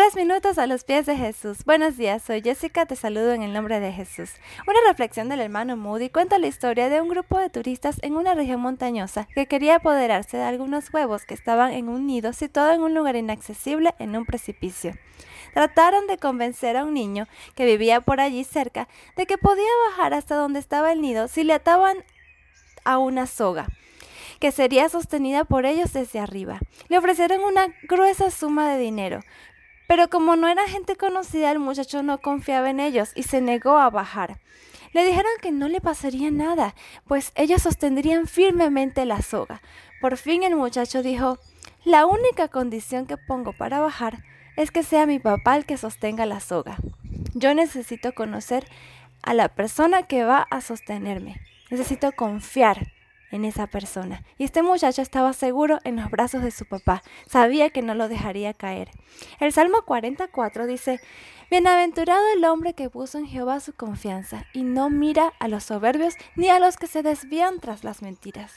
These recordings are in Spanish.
Tres minutos a los pies de Jesús. Buenos días, soy Jessica, te saludo en el nombre de Jesús. Una reflexión del hermano Moody cuenta la historia de un grupo de turistas en una región montañosa que quería apoderarse de algunos huevos que estaban en un nido situado en un lugar inaccesible en un precipicio. Trataron de convencer a un niño que vivía por allí cerca de que podía bajar hasta donde estaba el nido si le ataban a una soga que sería sostenida por ellos desde arriba. Le ofrecieron una gruesa suma de dinero, pero como no era gente conocida, el muchacho no confiaba en ellos y se negó a bajar. Le dijeron que no le pasaría nada, pues ellos sostendrían firmemente la soga. Por fin el muchacho dijo, la única condición que pongo para bajar es que sea mi papá el que sostenga la soga. Yo necesito conocer a la persona que va a sostenerme. Necesito confiar en esa persona. Y este muchacho estaba seguro en los brazos de su papá, sabía que no lo dejaría caer. El Salmo 44 dice, Bienaventurado el hombre que puso en Jehová su confianza y no mira a los soberbios ni a los que se desvían tras las mentiras.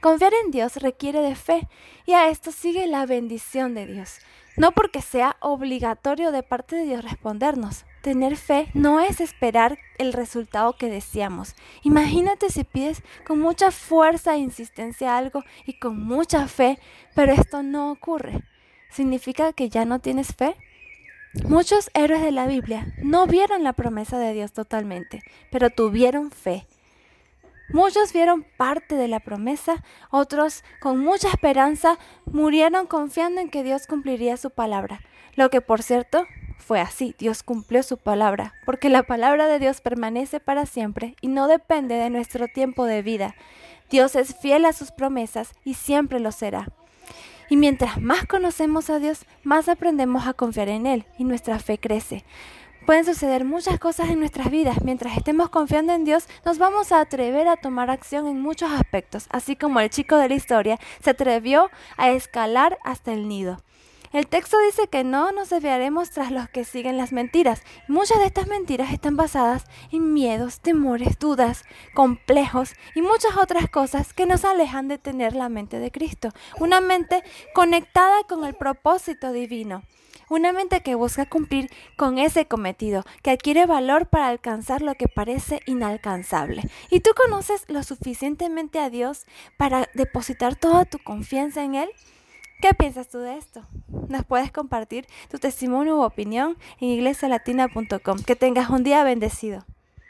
Confiar en Dios requiere de fe y a esto sigue la bendición de Dios. No porque sea obligatorio de parte de Dios respondernos, Tener fe no es esperar el resultado que deseamos. Imagínate si pides con mucha fuerza e insistencia algo y con mucha fe, pero esto no ocurre. ¿Significa que ya no tienes fe? Muchos héroes de la Biblia no vieron la promesa de Dios totalmente, pero tuvieron fe. Muchos vieron parte de la promesa, otros con mucha esperanza murieron confiando en que Dios cumpliría su palabra, lo que por cierto fue así, Dios cumplió su palabra, porque la palabra de Dios permanece para siempre y no depende de nuestro tiempo de vida. Dios es fiel a sus promesas y siempre lo será. Y mientras más conocemos a Dios, más aprendemos a confiar en Él y nuestra fe crece. Pueden suceder muchas cosas en nuestras vidas. Mientras estemos confiando en Dios, nos vamos a atrever a tomar acción en muchos aspectos, así como el chico de la historia se atrevió a escalar hasta el nido. El texto dice que no nos desviaremos tras los que siguen las mentiras. Muchas de estas mentiras están basadas en miedos, temores, dudas, complejos y muchas otras cosas que nos alejan de tener la mente de Cristo. Una mente conectada con el propósito divino. Una mente que busca cumplir con ese cometido, que adquiere valor para alcanzar lo que parece inalcanzable. ¿Y tú conoces lo suficientemente a Dios para depositar toda tu confianza en Él? ¿Qué piensas tú de esto? Nos puedes compartir tu testimonio u opinión en iglesialatina.com. Que tengas un día bendecido.